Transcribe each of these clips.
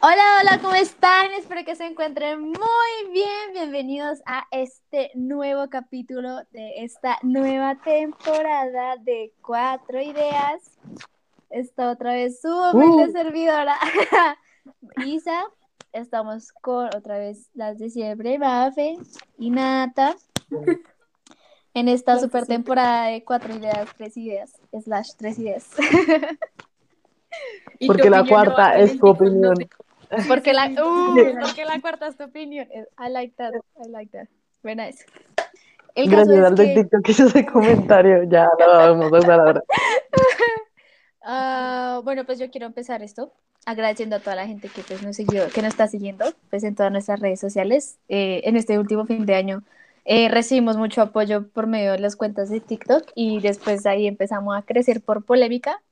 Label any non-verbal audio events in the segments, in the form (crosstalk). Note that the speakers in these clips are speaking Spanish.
Hola, hola, ¿cómo están? Espero que se encuentren muy bien. Bienvenidos a este nuevo capítulo de esta nueva temporada de Cuatro Ideas. Está otra vez su humilde Uh. servidora, (laughs) Isa. Estamos con otra vez las de siempre, Mafe y Nata. En esta super temporada de Cuatro Ideas, Tres Ideas, slash Tres Ideas. (laughs) ¿Y Porque qué la no cuarta es tu? No opinión. te- (laughs) Porque la, uh, sí. porque la cuarta es tu opinión. I like that. I like that. Very nice. El caso Gracias es al de que, TikTok que hizo ese comentario. Ya lo vamos a usar ahora. (laughs) ah, bueno, pues yo quiero empezar esto agradeciendo a toda la gente que pues nos siguió, que nos está siguiendo, pues en todas nuestras redes sociales. Eh, en este último fin de año eh, recibimos mucho apoyo por medio de las cuentas de TikTok y después ahí empezamos a crecer por polémica.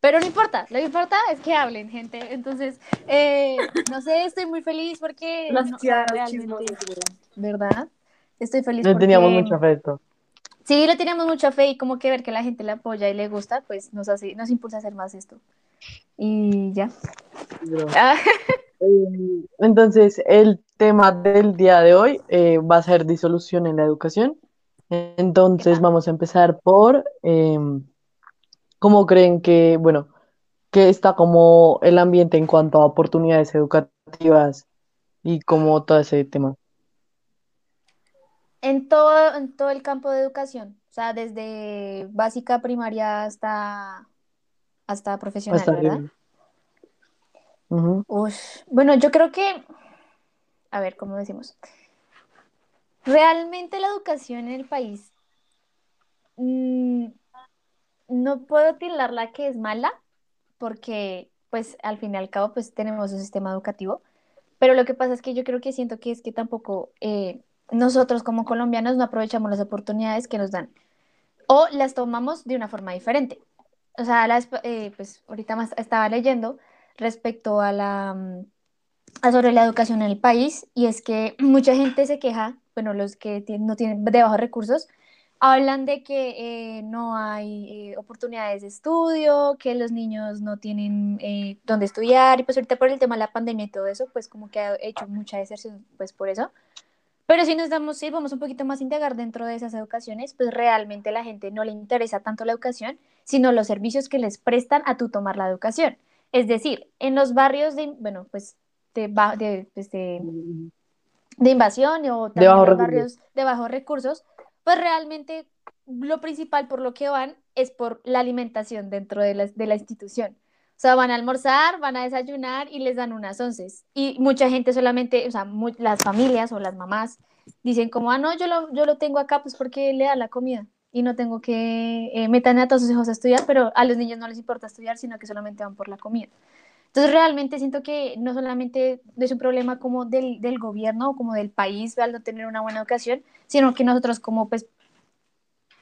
Pero no importa, lo que importa es que hablen, gente. Entonces, eh, no sé, estoy muy feliz porque (laughs) no, realmente. ¿verdad? Estoy feliz Le porque teníamos mucho afecto. sí, le teníamos mucha fe y como que ver que la gente le apoya y le gusta, pues nos hace, nos impulsa a hacer más esto. Y ya. Ah, Eh, (laughs) Entonces, el tema del día de hoy eh, va a ser disolución en la educación. Entonces, vamos a empezar por em, cómo creen que, bueno, que está como el ambiente en cuanto a oportunidades educativas y como todo ese tema. En todo, en todo el campo de educación, o sea, desde básica, primaria hasta, hasta profesional, Hasta ¿verdad? Ush, Bueno, yo creo que, a ver, ¿cómo decimos? Realmente la educación en el país, mm, no puedo tildarla que es mala, porque pues al fin y al cabo pues tenemos un sistema educativo, pero lo que pasa es que yo creo que siento que es que tampoco eh, nosotros como colombianos no aprovechamos las oportunidades que nos dan o las tomamos de una forma diferente. O sea, las, eh, pues ahorita más estaba leyendo respecto a la mm, sobre la educación en el país y es que (clears throat) mucha gente se queja, bueno, los que no tienen de bajos recursos, hablan de que eh, no hay eh, oportunidades de estudio, que los niños no tienen eh, dónde estudiar y pues ahorita por el tema de la pandemia y todo eso, pues como que ha hecho mucha deserción pues por eso. Pero si nos damos, si vamos un poquito más a indagar dentro de esas educaciones, pues realmente la gente no le interesa tanto la educación, sino los servicios que les prestan a tu tomar la educación. Es decir, en los barrios de, bueno, pues de, ba- de, pues, de, de invasión o también los recursos. barrios de bajos recursos, pues realmente lo principal por lo que van es por la alimentación dentro de la, de la institución. O sea, van a almorzar, van a desayunar y les dan unas onces. Y mucha gente solamente, o sea, mu- las familias o las mamás dicen como, ah, no, yo lo, yo lo tengo acá pues porque le da la comida y no tengo que eh, metan a todos sus hijos a estudiar, pero a los niños no les importa estudiar, sino que solamente van por la comida. Entonces realmente siento que no solamente es un problema como del, del gobierno o como del país al no tener una buena educación, sino que nosotros como pues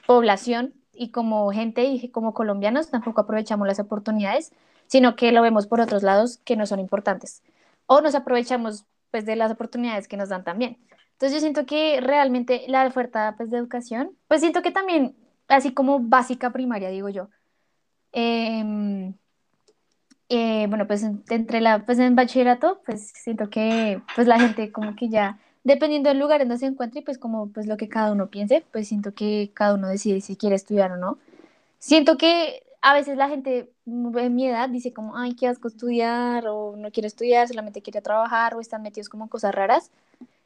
población y como gente y como colombianos tampoco aprovechamos las oportunidades, sino que lo vemos por otros lados que no son importantes. O nos aprovechamos pues de las oportunidades que nos dan también. Entonces yo siento que realmente la oferta pues de educación, pues siento que también, así como básica primaria, digo yo, em, eh, bueno, pues en- entre la, pues en bachillerato, pues siento que pues la gente como que ya, dependiendo del lugar en donde se encuentre, pues como pues lo que cada uno piense, pues siento que cada uno decide si quiere estudiar o no. Siento que a veces la gente mm, en mi edad dice como, ay, qué asco estudiar, o no quiere estudiar, solamente quiere trabajar, o están metidos como en cosas raras.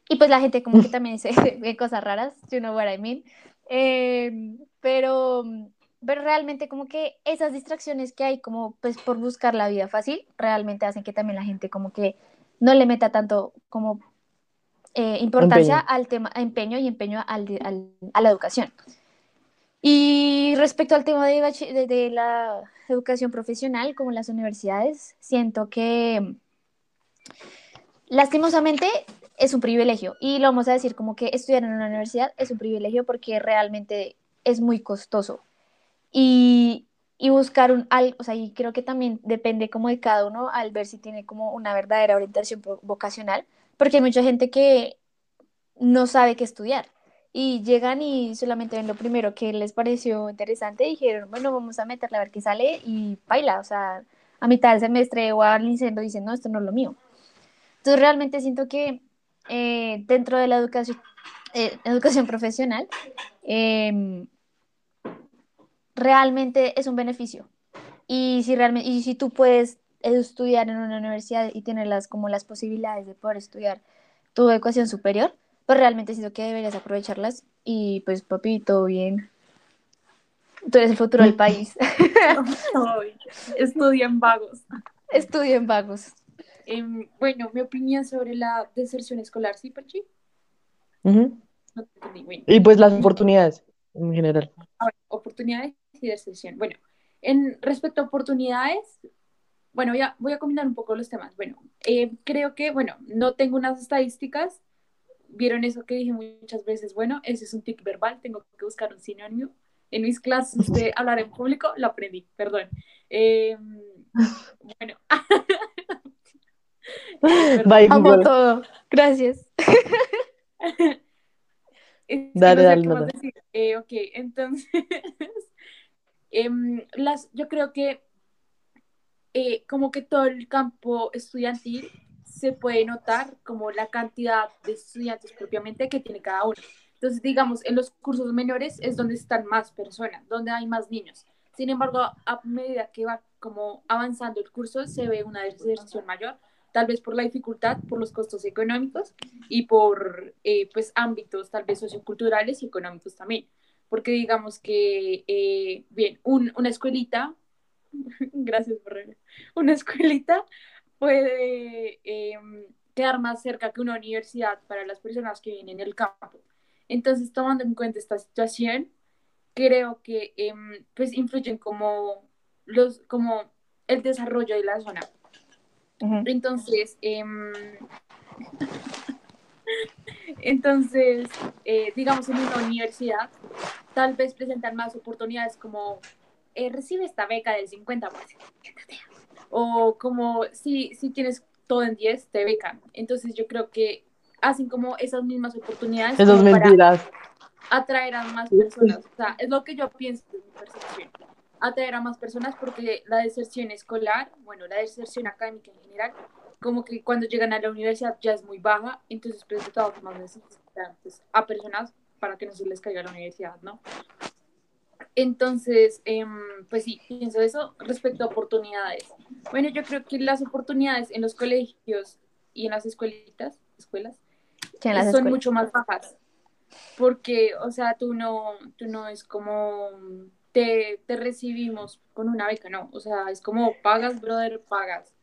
Y pues la gente como que (laughs) también ve (laughs) cosas raras, you know what I mean. Eh, pero, pero realmente como que esas distracciones que hay como pues por buscar la vida fácil, realmente hacen que también la gente como que no le meta tanto como eh, importancia Empeño. al tema, empeño y empeño al, al- a la educación. Y respecto al tema de, de, de la educación profesional, como las universidades, siento que lastimosamente es un privilegio. Y lo vamos a decir como que estudiar en una universidad es un privilegio porque realmente es muy costoso. Y, y buscar un, al, o sea, y creo que también depende como de cada uno al ver si tiene como una verdadera orientación vo- vocacional, porque hay mucha gente que no sabe qué estudiar. y llegan y solamente ven lo primero que les pareció interesante y dijeron, bueno, vamos a meterle a ver qué sale y baila, o sea, a mitad del semestre o al incendio dicen, no, esto no es lo mío. Entonces realmente siento que eh, dentro de la educación, eh, educación profesional, em, realmente es un beneficio. Y si, realmente, y si tú puedes estudiar en una universidad y tener las, como las posibilidades de poder estudiar tu educación superior, pues realmente siento que deberías aprovecharlas y pues papi, todo bien. Tú eres el futuro del país. (laughs) Estudian vagos. Estudian vagos. Em, bueno, mi opinión sobre la deserción escolar, ¿sí, Pachi? Y pues las oportunidades en general. oportunidades y deserción. Bueno, en respecto a oportunidades, bueno, ya voy a combinar un poco los temas. Bueno, eh, creo que, bueno, no tengo unas estadísticas. Vieron eso que dije muchas veces. Bueno, ese es un tic verbal, tengo que buscar un sinónimo. En mis clases de hablar en público lo aprendí, perdón. Em, bueno. (laughs) Amo todo. Gracias. (laughs) dale, dale, eh, ok, entonces, (laughs) em, las, yo creo que eh, como que todo el campo estudiantil se puede notar como la cantidad de estudiantes propiamente que tiene cada uno. Entonces, digamos, en los cursos menores es donde están más personas, donde hay más niños. Sin embargo, a medida que va como avanzando el curso, se ve una deserción mayor, tal vez por la dificultad, por los costos económicos y por eh, pues ámbitos tal vez socioculturales y económicos también. Porque digamos que, eh, bien, una escuelita, (laughs) gracias por una escuelita puede em, quedar más cerca que una universidad para las personas que vienen en el campo. Entonces, tomando en cuenta esta situación, creo que em, pues influyen como los como el desarrollo de la zona entonces, em, entonces, (laughs) eh, digamos, en una universidad, tal vez presentan más oportunidades como eh, recibe esta beca del 50%. O como si, si tienes todo en 10, te becan. Entonces yo creo que hacen como esas mismas oportunidades. Esas mentiras. atraer a más personas. O sea, es lo que yo pienso de mi percepción atraer a más personas porque la deserción escolar, bueno, la deserción académica en general, como que cuando llegan a la universidad ya es muy baja, entonces pues de todas formas necesitan pues, a personas para que no se les caiga la universidad, ¿no? Entonces, em, pues sí, pienso eso respecto a oportunidades. Bueno, yo creo que las oportunidades en los colegios y en las escuelitas, escuelas, son mucho más bajas. Porque, o sea, tú no, tú no es como te, recibimos con una beca, no, o sea, es como pagas, brother, pagas,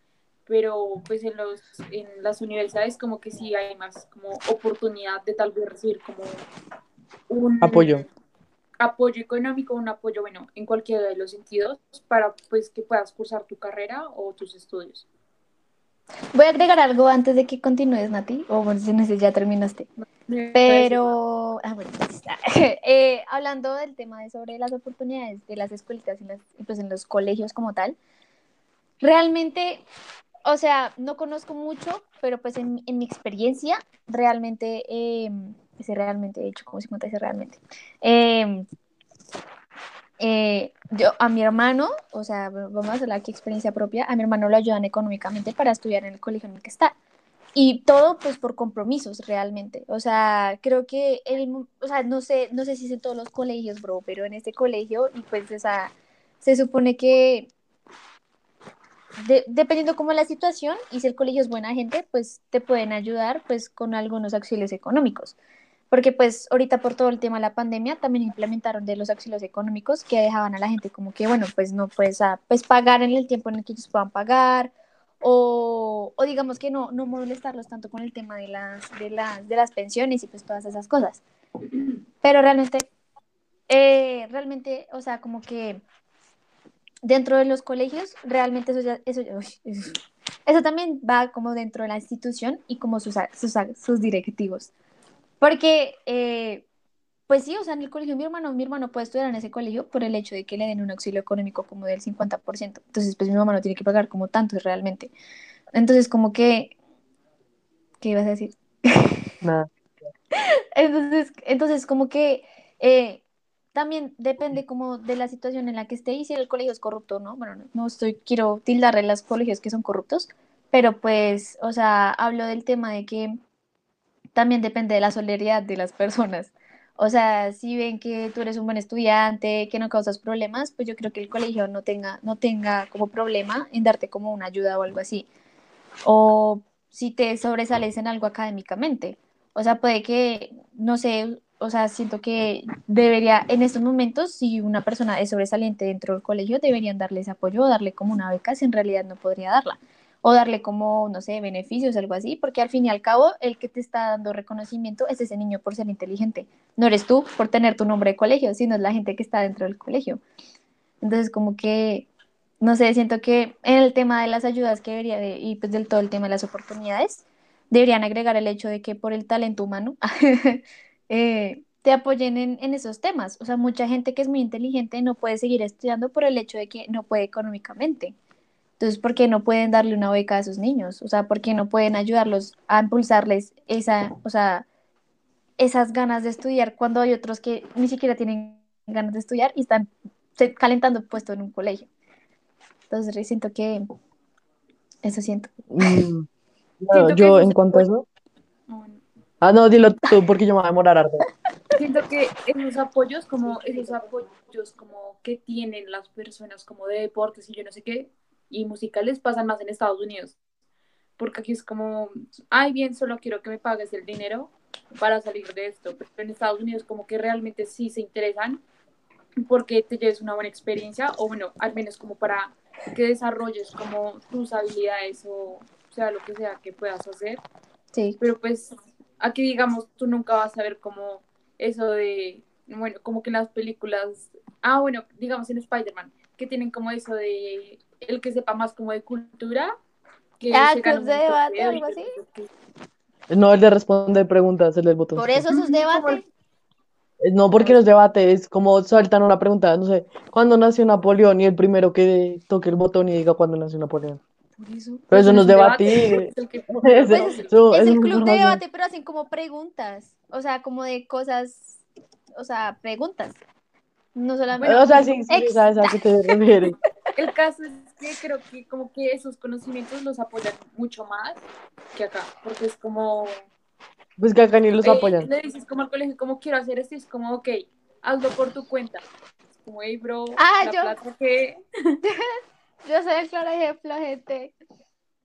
pero pues en, los, en las universidades como que sí hay más como oportunidad de tal vez recibir como un apoyo. Apoyo económico, un apoyo, bueno, en cualquiera de los sentidos para pues que puedas cursar tu carrera o tus estudios. Voy a agregar algo antes de que continúes, Nati, o bueno, si ya terminaste. Pero, ah, bueno, pues, (laughs) eh, hablando del tema de sobre las oportunidades de las escuelitas y, las, pues en los colegios como tal, realmente, o sea, no conozco mucho, pero pues en, en mi experiencia, realmente, eh, ese realmente, he hecho como 50 ese realmente, eh, eh, yo a mi hermano, o sea, vamos a hacer aquí experiencia propia, a mi hermano lo ayudan económicamente para estudiar en el colegio en el que está. Y todo pues por compromisos realmente. O sea, creo que él, o sea, no sé, no sé si es en todos los colegios, bro, pero en este colegio y pues esa, se supone que dependiendo cómo la situación y si el colegio es buena gente, pues te pueden ayudar pues con algunos auxilios económicos porque pues ahorita por todo el tema de la pandemia también implementaron de los auxilios económicos que dejaban a la gente como que, bueno, pues no puedes ah, pues pagar en el tiempo en el que ellos puedan pagar o, o digamos que no, no molestarlos tanto con el tema de las, de, las, de las pensiones y pues todas esas cosas. Pero realmente, eh, realmente, o sea, como que dentro de los colegios, realmente eso ya, eso, eso también va como dentro de la institución y como sus, sus, sus directivos. Porque, eh, pues sí, o sea, en el colegio mi hermano, mi hermano puede estudiar en ese colegio por el hecho de que le den un auxilio económico como del 50%. Entonces, pues mi mamá no tiene que pagar como tanto realmente. Entonces, como que, ¿qué ibas a decir? Nada. (laughs) Entonces, entonces como que eh, también depende como de la situación en la que esté y si el colegio es corrupto, ¿no? Bueno, no, estoy, quiero tildarle los colegios que son corruptos, pero pues, o sea, hablo del tema de que también depende de la solidaridad de las personas. O sea, si ven que tú eres un buen estudiante, que no causas problemas, pues yo creo que el colegio no tenga, no tenga como problema en darte como una ayuda o algo así. O si te sobresales en algo académicamente. O sea, puede que, no sé, o sea, siento que debería, en estos momentos, si una persona es sobresaliente dentro del colegio, deberían darles apoyo o darle como una beca si en realidad no podría darla. O darle como, no sé, beneficios, algo así, porque al fin y al cabo, el que te está dando reconocimiento es ese niño por ser inteligente. No eres tú por tener tu nombre de colegio, sino es la gente que está dentro del colegio. Entonces, como que, no sé, siento que en el tema de las ayudas que debería de, y pues del todo el tema de las oportunidades, deberían agregar el hecho de que por el talento humano (laughs) eh, te apoyen en, en, esos temas. O sea, mucha gente que es muy inteligente no puede seguir estudiando por el hecho de que no puede económicamente. Entonces, ¿por qué no pueden darle una beca a esos niños? O sea, ¿por qué no pueden ayudarlos a impulsarles esa, o sea, esas ganas de estudiar cuando hay otros que ni siquiera tienen ganas de estudiar y están calentando puesto en un colegio? Entonces, siento que eso siento. Mm, (laughs) no, yo en cuanto a eso. Ah, no, dilo tú, porque yo me voy a demorar harto. (laughs) Siento que esos apoyos, como esos apoyos como que tienen las personas como de deportes y yo no sé qué, y musicales pasan más en Estados Unidos. Porque aquí es como, ay, bien, solo quiero que me pagues el dinero para salir de esto. Pero en Estados Unidos como que realmente sí se interesan porque te lleves una buena experiencia o bueno, al menos como para que desarrolles como tus habilidades o sea lo que sea que puedas hacer. Sí. Pero pues aquí digamos, tú nunca vas a ver como eso de, bueno, como que en las películas, ah, bueno, digamos en Spider-Man, que tienen como eso de el que sepa más como de cultura. Que ah, club de debate o algo así. No, el de responder preguntas, el del botón. Por eso esos debates. No, porque los debates, como sueltan una pregunta, no sé, ¿cuándo nació Napoleón? Y el primero que toque el botón y diga cuándo nació Napoleón. Por eso. Pero eso no es debatir. (laughs) Pues es, es el club de debate, pero hacen como preguntas. O sea, como de cosas. O sea, preguntas. No solamente. o sea, sí, sí, sabes a qué te refieres. (laughs) El caso es que creo que como que esos conocimientos los apoyan mucho más que acá, porque es como... Pues que acá ni los eh, apoyan. Le dices como al colegio, como quiero hacer esto, y es como, ok, hazlo por tu cuenta. Es como, hey, bro, ah, la yo... plata que... (laughs) yo soy el claro ejemplo, gente.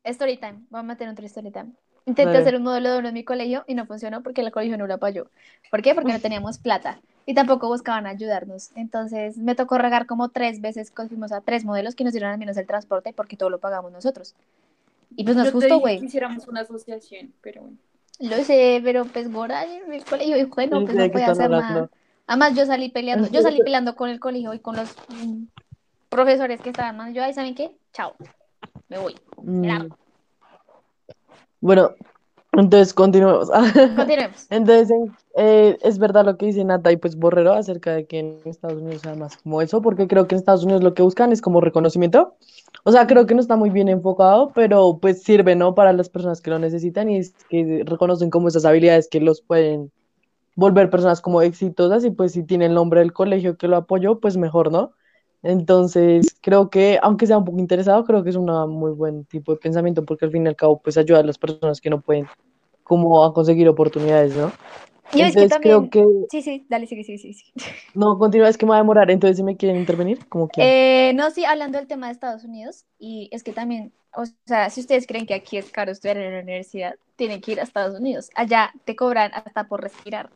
Storytime, vamos a meter otro storytime. Intenté hacer un modelo de uno en mi colegio y no funcionó porque el colegio no lo apoyó. ¿Por qué? Porque no teníamos plata y tampoco buscaban ayudarnos. Entonces me tocó regar como tres veces, cogimos a tres modelos que nos dieron al menos el transporte porque todo lo pagamos nosotros. Y pues nos gustó, güey. Quisiéramos una asociación, pero bueno. Lo sé, pero pues Gora en el colegio dijo, bueno, pues no puede hacer nada. Además yo salí peleando, yo salí (laughs) peleando con el colegio y con los mm, profesores que estaban más. Yo ahí, ¿saben qué? Chao, me voy. Mm. Bueno, entonces continuemos. (laughs) Continuemos. Entonces, eh, es verdad lo que dice Nata y pues Borrero acerca de que en Estados Unidos además como eso, porque creo que en Estados Unidos lo que buscan es como reconocimiento. O sea, creo que no está muy bien enfocado, pero pues sirve, ¿no? Para las personas que lo necesitan y es que reconocen como esas habilidades que los pueden volver personas como exitosas y pues si tiene el nombre del colegio que lo apoyó, pues mejor, ¿no? Entonces, creo que, aunque sea un poco interesado, creo que es un muy buen tipo de pensamiento, porque al fin y al cabo, pues ayuda a las personas que no pueden, como a conseguir oportunidades, ¿no? Yo es que también... creo que... Sí, sí, dale, sí, sí, sí. sí. No, continúa, es que me va a demorar, entonces si me quieren intervenir, como que... Eh, no, sí, hablando del tema de Estados Unidos, y es que también, o sea, si ustedes creen que aquí es caro estudiar en la universidad, tienen que ir a Estados Unidos. Allá te cobran hasta por respirar.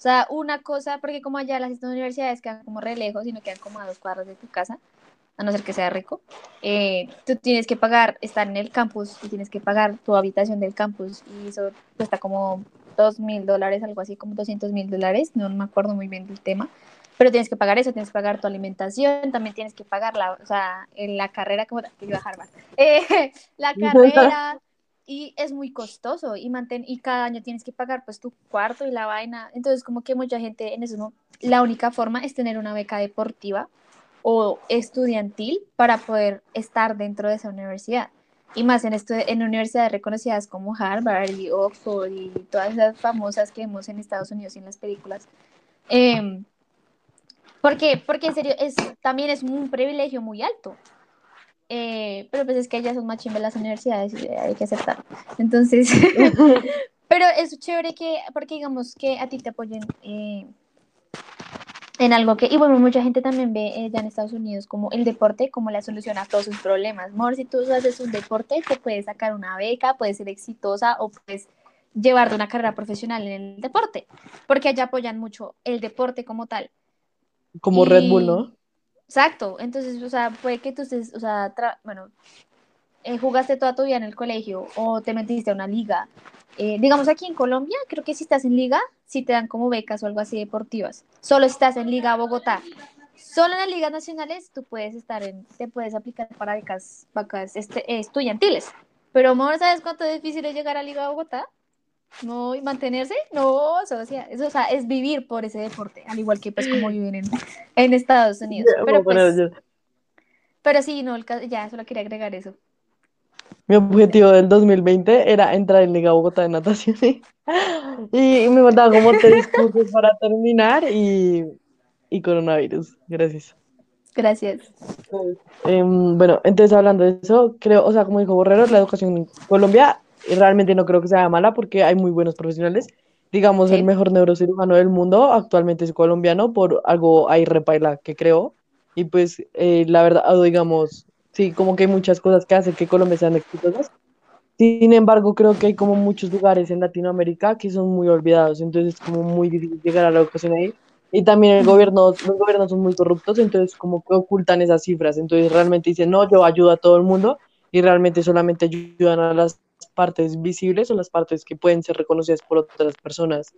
O sea, una cosa, porque como allá las universidades quedan como re lejos y no quedan como a dos cuadras de tu casa, a no ser que sea rico, eh, tú tienes que pagar, estar en el campus y tienes que pagar tu habitación del campus y eso cuesta como dos mil dólares, algo así, como 200 mil dólares, no me acuerdo muy bien del tema, pero tienes que pagar eso, tienes que pagar tu alimentación, también tienes que pagar la, o sea, en la carrera, como que iba a (laughs) eh, la (laughs) carrera, y es muy costoso y manten y cada año tienes que pagar pues tu cuarto y la vaina. Entonces como que mucha gente en eso la única forma es tener una beca deportiva o estudiantil para poder estar dentro de esa universidad. y más en, en universidades reconocidas como Harvard y Oxford y todas esas famosas que vemos en Estados Unidos y en las películas. Eh, porque, porque en serio, es, también es un privilegio muy alto. Eh, pero pues es que ellas son más chimbas las universidades y hay que aceptarlo. Entonces, (laughs) pero es chévere que, porque digamos que a ti te apoyen eh, en algo que, y bueno, mucha gente también ve eh, ya en Estados Unidos como el deporte como la solución a todos sus problemas. Mor, si tú haces un deporte, te puedes sacar una beca, puedes ser exitosa o puedes llevarte una carrera profesional en el deporte, porque allá apoyan mucho el deporte como tal. Como Red Bull, ¿no? Exacto, entonces, o sea, puede que tú estés, o sea, bueno, eh, jugaste toda tu vida en el colegio o te metiste a una liga. Eh, digamos aquí en Colombia, creo que si estás en liga, si te dan como becas o algo así deportivas. Solo estás en Liga Bogotá. Solo en las ligas nacionales tú puedes estar en, te puedes aplicar para becas, becas este, estudiantiles. Pero, amor, ¿sabes cuánto difícil es llegar a Liga Bogotá? No, y mantenerse, no, o sea, eso, o sea, es vivir por ese deporte, al igual que pues como viven en, en Estados Unidos. Pero, pues, pero sí, no, ya solo quería agregar eso. Mi objetivo del 2020 era entrar en Liga Bogotá de natación (laughs) y, me faltaba como tres cursos para terminar y, y coronavirus. Gracias. Gracias. Em, bueno, entonces hablando de eso, creo, o sea, como dijo Borrero, la educación en Colombia realmente no creo que sea mala porque hay muy buenos profesionales. Digamos, el mejor neurocirujano del mundo actualmente es colombiano por algo ahí repaila que creo. Y pues eh, la verdad, digamos, sí, como que hay muchas cosas que hacen que Colombia sean exitosas. Sin embargo, creo que hay como muchos lugares en Latinoamérica que son muy olvidados, entonces es como muy difícil llegar a la educación ahí. Y también el gobierno, los gobiernos son muy corruptos, entonces como que ocultan esas cifras, entonces realmente dicen, no, yo ayudo a todo el mundo y realmente solamente ayudan a las partes visibles o las partes que pueden ser reconocidas por otras personas.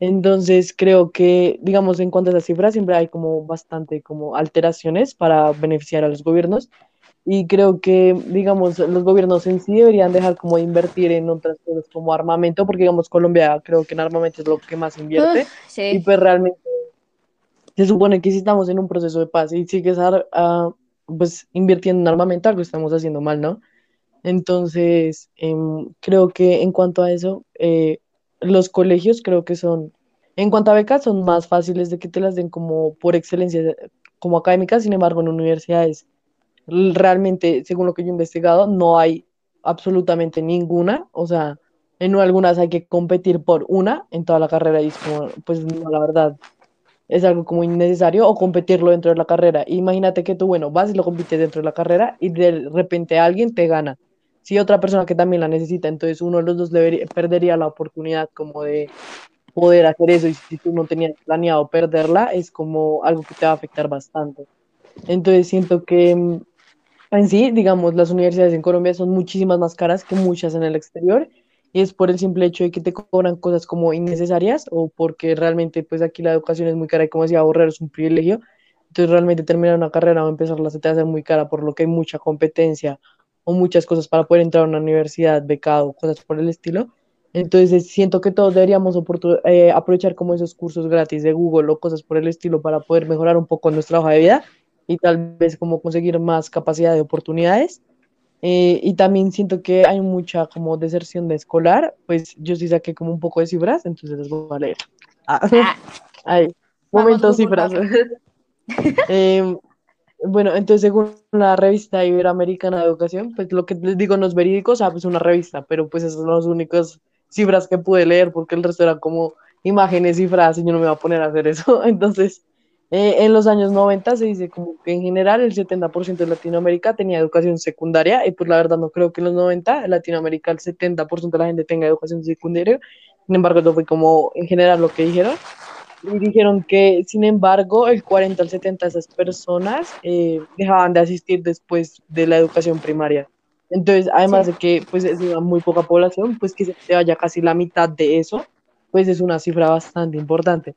Entonces creo que, digamos, en cuanto a esas cifras, siempre hay como bastante como alteraciones para beneficiar a los gobiernos y creo que, digamos, los gobiernos en sí deberían dejar como invertir en otras cosas como armamento, porque, digamos, Colombia creo que en armamento es lo que más invierte y pues realmente se supone que si estamos en un proceso de paz y sigues uh, pues invirtiendo en armamento, algo estamos haciendo mal, ¿no? Entonces, em, creo que en cuanto a eso, eh, los colegios creo que son, en cuanto a becas, son más fáciles de que te las den como por excelencia, como académicas, sin embargo, en universidades, realmente, según lo que yo he investigado, no hay absolutamente ninguna, o sea, en algunas hay que competir por una en toda la carrera y es como, pues no, la verdad, es algo como innecesario. O competirlo dentro de la carrera. Imagínate que tú, bueno, vas y lo compites dentro de la carrera y de repente alguien te gana si otra persona que también la necesita, entonces uno de los dos debería, perdería la oportunidad como de poder hacer eso y si tú no tenías planeado perderla, es como algo que te va a afectar bastante. Entonces siento que mm, en sí, digamos, las universidades en Colombia son muchísimas más caras que muchas en el exterior y es por el simple hecho de que te cobran cosas como innecesarias o porque realmente pues aquí la educación es muy cara y como decía Borrero es un privilegio, entonces realmente terminar una carrera o empezarla se te hace muy cara por lo que hay mucha competencia o muchas cosas para poder entrar a una universidad, becado, cosas por el estilo. Entonces siento que todos deberíamos eh, aprovechar como esos cursos gratis de Google o cosas por el estilo para poder mejorar un poco nuestra hoja de vida y tal vez como conseguir más capacidad de oportunidades. Eh, y también siento que hay mucha como deserción de escolar, pues yo sí saqué como un poco de cifras, entonces les voy a leer. Ah, ah. (laughs) momentos cifras. (laughs) eh, bueno, entonces según la revista Iberoamericana de Educación, pues lo que les digo no es verídico, o sea, pues una revista, pero pues esas son las únicas cifras que pude leer porque el resto eran como imágenes y yo no me voy a poner a hacer eso. (laughs) Entonces, eh, en los años 90 se dice como que en general el 70% de Latinoamérica tenía educación secundaria y pues la verdad no creo que en los 90 en Latinoamérica el 70% de la gente tenga educación secundaria. Sin embargo, eso fue como en general lo que dijeron y dijeron que, sin embargo, el 40 al 70 de esas personas eh, dejaban de asistir después de la educación primaria. Entonces, además de que pues es una muy poca población, pues que se vaya casi la mitad de eso, pues es una cifra bastante importante.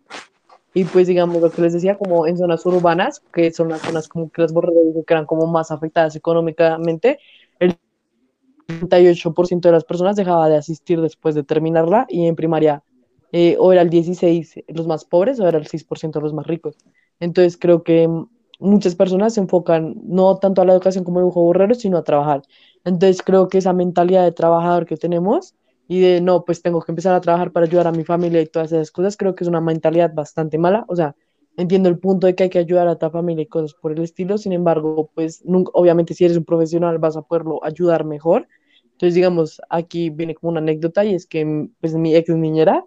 Y pues digamos lo que les decía, como en zonas urbanas, que son las zonas como que las borregas que eran como más afectadas económicamente, el 38% de las personas dejaba de asistir después de terminarla y en primaria eh, o era el 16 los más pobres o era el 6% los más ricos. Entonces creo que muchas personas se enfocan no tanto a la educación como dibujo borrero, sino a trabajar. Entonces creo que esa mentalidad de trabajador que tenemos y de no, pues tengo que empezar a trabajar para ayudar a mi familia y todas esas cosas, creo que es una mentalidad bastante mala. O sea, entiendo el punto de que hay que ayudar a tu familia y cosas por el estilo, sin embargo, pues nunca, obviamente si eres un profesional vas a poderlo ayudar mejor. Entonces, digamos, aquí viene como una anécdota y es que pues mi ex niñera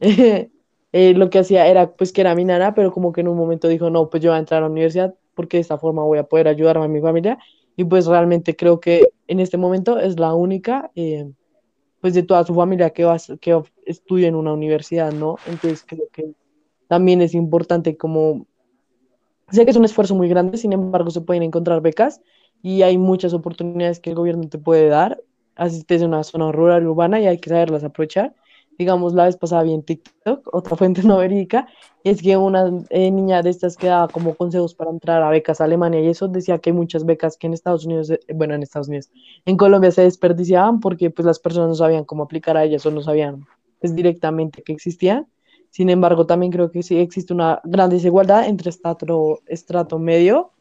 (laughs) eh, lo que hacía era pues que era mi nana, pero como que en un momento dijo, no, pues yo voy a entrar a la universidad porque de esta forma voy a poder ayudarme a mi familia y pues realmente creo que en este momento es la única eh, pues de toda su familia que, va, que estudia en una universidad, ¿no? Entonces creo que también es importante como, sé que es un esfuerzo muy grande, sin embargo se pueden encontrar becas y hay muchas oportunidades que el gobierno te puede dar, así estés en una zona rural, urbana y hay que saberlas aprovechar digamos, la vez pasada vi en TikTok, otra fuente (laughs) no verídica, es que una eh, niña de estas que daba como consejos para entrar a becas a Alemania y eso decía que hay muchas becas que en Estados Unidos, eh, bueno, en Estados Unidos, en Colombia se desperdiciaban porque pues las personas no sabían cómo aplicar a ellas o no sabían pues directamente que existían. Sin embargo, también creo que sí existe una gran desigualdad entre estrato, estrato medio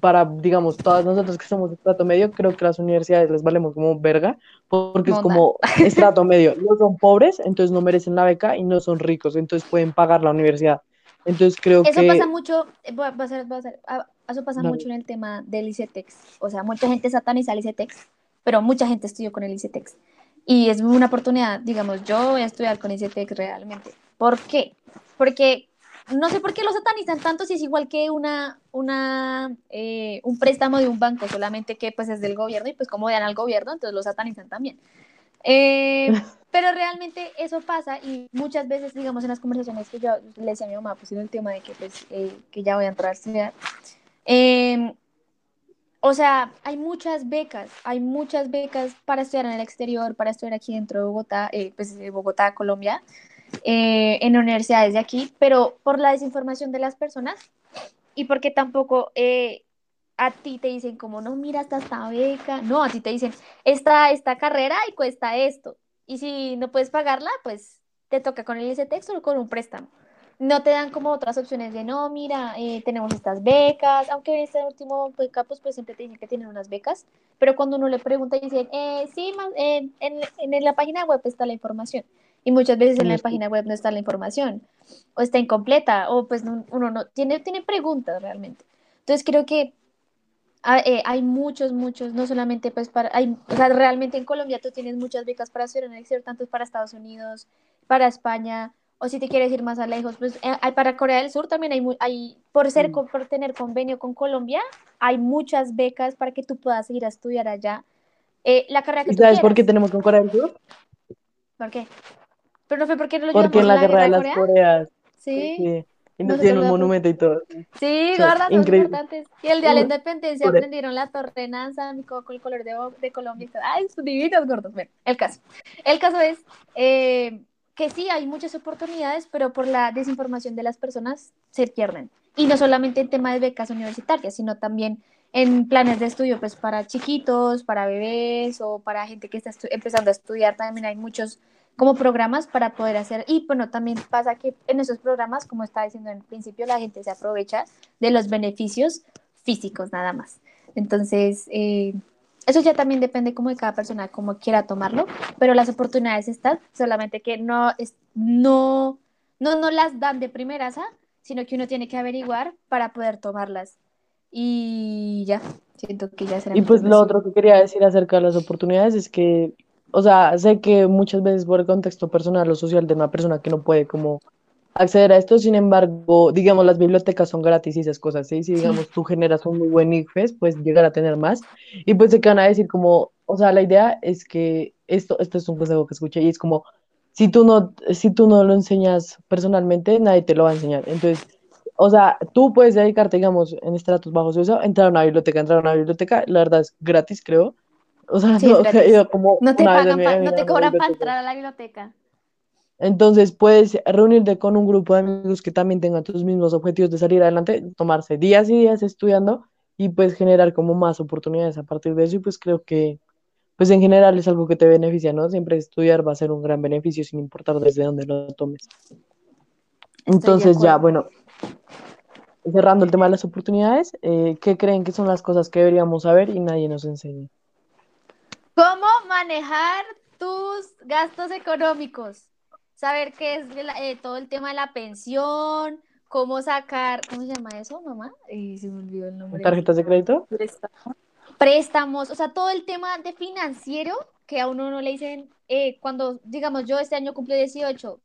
para, digamos, todas nosotros que somos de estrato medio, creo que las universidades les valemos como verga, porque es como (laughs) estrato medio. No son pobres, entonces no merecen la beca y no son ricos, entonces pueden pagar la universidad. Entonces creo eso que... pasa mucho, eh, va a ser, va a ser, ah, eso pasa mucho en el tema del ICETEX. O sea, mucha gente sataniza el ICETEX, pero mucha gente estudió con el ICETEX. Y es una oportunidad, digamos, yo voy a estudiar con ICETEX realmente. ¿Por qué? Porque no sé por qué lo satanizan tanto si es igual que una, una, eh, un préstamo de un banco, solamente que pues es del gobierno y pues como dan al gobierno, entonces lo satanizan también. Eh, (laughs) pero realmente eso pasa y muchas veces, digamos, en las conversaciones que yo le decía a mi mamá, pues en el tema de que, pues, eh, que ya voy a entrar a estudiar, em, o sea, hay muchas becas, hay muchas becas para estudiar en el exterior, para estudiar aquí dentro de Bogotá, pues Bogotá, Colombia, eh, en universidades de aquí, pero por la desinformación de las personas y porque tampoco eh, a ti te dicen como, no, mira, esta beca, no, a ti te dicen, esta, esta carrera y cuesta esto, y si no puedes pagarla, pues te toca con el texto o con un préstamo. No te dan como otras opciones de, no, mira, eh, tenemos estas becas, aunque en este último pues, pues siempre te que tienen unas becas, pero cuando uno le pregunta, dicen, eh, sí, en, en, en la página web está la información. Y muchas veces en la página web no está la información, o está incompleta, o pues uno no tiene, tiene preguntas realmente. Entonces creo que eh, hay muchos, muchos, no solamente pues para, hay, o sea, realmente en Colombia tú tienes muchas becas para en el exterior, tanto para Estados Unidos, para España, o si te quieres ir más a lejos, pues eh, hay para Corea del Sur también hay, hay por ser, mm. por tener convenio con Colombia, hay muchas becas para que tú puedas ir a estudiar allá. Eh, la carrera que ¿Sabes por qué tenemos con Corea del Sur? ¿Por qué? Pero no fue porque no lo Porque en la, guerra, de las Coreas. Sí. Y nos dieron un monumento y todo. Sí, verdad, importantes. Y el día de la independencia aprendieron la torre Nanza, con el color de, de Colombia. Ay, son divinos gordos. Bueno, el caso. El caso es eh, que sí, hay muchas oportunidades, pero por la desinformación de las personas se pierden. Y no solamente en tema de becas universitarias, sino también en planes de estudio, pues para chiquitos, para bebés o para gente que está empezando a estudiar, también hay muchos como programas para poder hacer. Y bueno, también pasa que en esos programas, como estaba diciendo en el principio, la gente se aprovecha de los beneficios físicos nada más. Entonces, eh, eso ya también depende como de cada persona, cómo quiera tomarlo, pero las oportunidades están, solamente que no, es, no, no, no las dan de primeraza, sino que uno tiene que averiguar para poder tomarlas. Y ya, siento que ya será. Y pues lo otro que quería decir acerca de las oportunidades es que o sea, sé que muchas veces por el contexto personal o social de una persona que no puede como acceder a esto, sin embargo, digamos, las bibliotecas son gratis y esas cosas, ¿sí? Si, digamos, tú generas un muy buen IFES, puedes llegar a tener más. Y pues se van a decir como, o sea, la idea es que esto, esto es un consejo que escuché y es como, si tú no, si tú no lo enseñas personalmente, nadie te lo va a enseñar. Entonces, o sea, tú puedes dedicarte, digamos, en estratos bajos de eso, entrar a una biblioteca, entrar a una biblioteca, la verdad es gratis, creo o sea, no, como no te pagan, no te cobran para entrar a la biblioteca. Entonces puedes reunirte con un grupo de amigos que también tengan tus mismos objetivos de salir adelante, tomarse días y días estudiando y pues generar como más oportunidades a partir de eso y pues creo que pues en general es algo que te beneficia, ¿no? Siempre estudiar va a ser un gran beneficio sin importar desde dónde lo tomes. Entonces ya, bueno, cerrando el tema de las oportunidades, eh, ¿qué creen que son las cosas que deberíamos saber y nadie nos enseña? ¿Cómo manejar tus gastos económicos? Saber qué es la- eh, todo el tema de la pensión, cómo sacar, ¿cómo se llama eso, mamá? Eh, se me olvidó el nombre. ¿Tarjetas de crédito? préstamos, o sea, todo el tema de financiero que a uno no le dicen, eh, cuando, digamos, yo este año cumple 18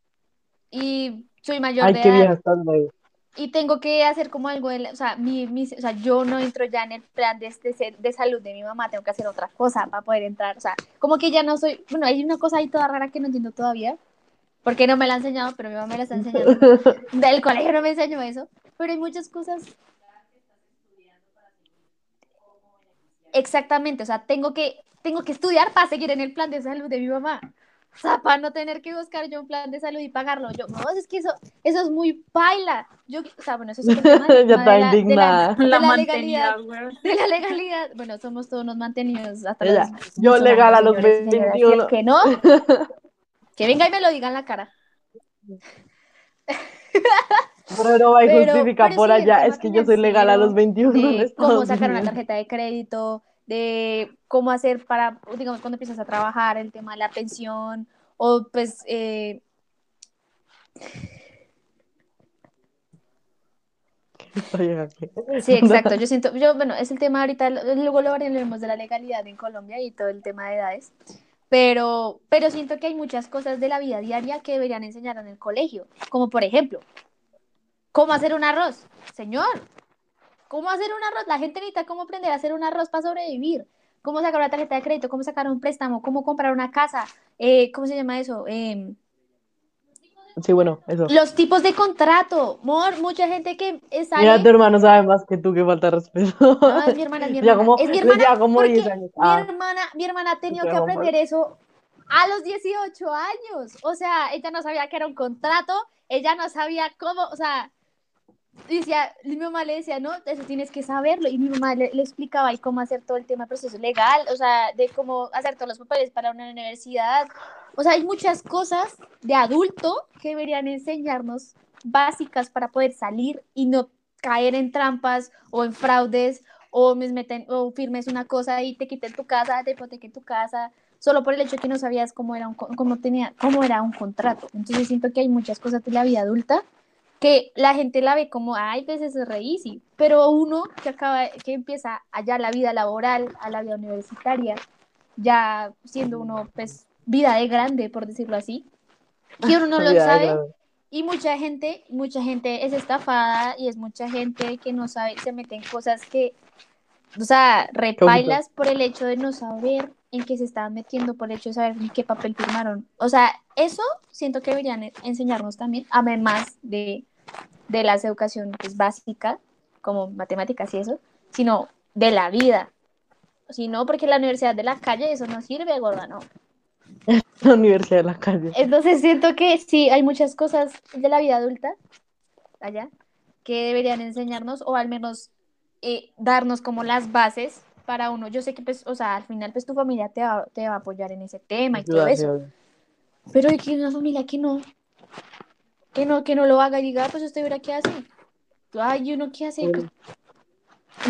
y soy mayor Ay, de qué edad vieja estás, güey. Y tengo que hacer como algo, de la- o sea, mi, mi- o sea, yo no entro ya en el plan de, de, de salud de mi mamá, tengo que hacer otra cosa para poder entrar, o sea, como que ya no soy, bueno, hay una cosa ahí toda rara que no entiendo todavía, porque no me la ha enseñado, pero mi mamá me la está enseñando. (laughs) Del colegio no me enseñó eso, pero hay muchas cosas. Exactamente, o sea, tengo que, tengo que estudiar para seguir en el plan de salud de mi mamá. O sea, para no tener que buscar yo un plan de salud y pagarlo. Yo, no, es que eso, eso es muy paila. Yo, o sea, bueno, eso es (laughs) tema, está de la- de la- indignada. de La, la mantenida, legalidad, güey. de la legalidad. Bueno, somos todos unos mantenidos hasta los yo legal a los señores y señoras. Y el 21. que no, (laughs) que venga y me lo diga en la cara. Pero va y Pero- justifica pero por sí, allá. Es que yo soy legal a los 21 en de cómo sacar una tarjeta de crédito, de cómo hacer para, digamos, cuando empiezas a trabajar, el tema de la pensión, o pues, eh, sí, exacto, yo (laughs) siento, yo, bueno, es el tema ahorita, luego lo hablaremos de la legalidad en Colombia y todo el tema de edades, pero, pero siento que hay muchas cosas de la vida diaria que deberían enseñar en el colegio, como por ejemplo, cómo hacer un arroz, señor, cómo hacer un arroz, la gente necesita cómo aprender a hacer un arroz para sobrevivir, cómo sacar una tarjeta de crédito, cómo sacar un préstamo, cómo comprar una casa, eh, ¿cómo se llama eso? Em, Sí, bueno, eso. los tipos de contrato, amor, mucha gente que eh, sale... Mira, tu hermano sabe más que tú, que falta de respeto. No, es mi hermana, es mi (laughs) Ya hermana. como- es mi ya hermana como porque 10 años. mi Ah. hermana, mi hermana ha tenido que aprender eso a los 18 años. O sea, ella no sabía que era un contrato, ella no sabía cómo, o sea, decía, mi mamá le decía, no, eso tienes que saberlo. Y mi mamá le, le explicaba cómo hacer todo el tema proceso legal, o sea, de cómo hacer todos los papeles para una universidad. O sea, hay muchas cosas de adulto que deberían enseñarnos básicas para poder salir y no caer en trampas o en fraudes o, me meten, o firmes una cosa y te quiten tu casa, te hipotequen tu casa, solo por el hecho de que no sabías cómo era un, cómo tenía, cómo era un contrato. Entonces siento que hay muchas cosas de la vida adulta que la gente la ve como, ay, pues eso es re easy", pero uno que acaba, que empieza allá la vida laboral, a la vida universitaria, ya siendo uno, pues, vida de grande, por decirlo así, que uno no (laughs) lo sabe, y mucha gente, mucha gente es estafada y es mucha gente que no sabe, se mete en cosas que, o sea, repailas por el hecho de no saber en qué se estaban metiendo, por el hecho de saber en qué papel firmaron. O sea, eso siento que deberían enseñarnos también, además de, de las educación pues, básica, como matemáticas y eso, sino de la vida. Si no, porque la universidad de la calle, eso no sirve, gorda, no. (laughs) La Universidad de la Calle. Entonces siento que sí, hay muchas cosas de la vida adulta allá que deberían enseñarnos o al menos eh, darnos como las bases para uno. Yo sé que pues, o sea, al final pues tu familia te va, te va a apoyar en ese tema y todo eso, pero hay que una familia que no, que no, que no lo haga y diga, "Ah, pues usted verá qué hace. Ay, ¿y uno qué hace? Pues,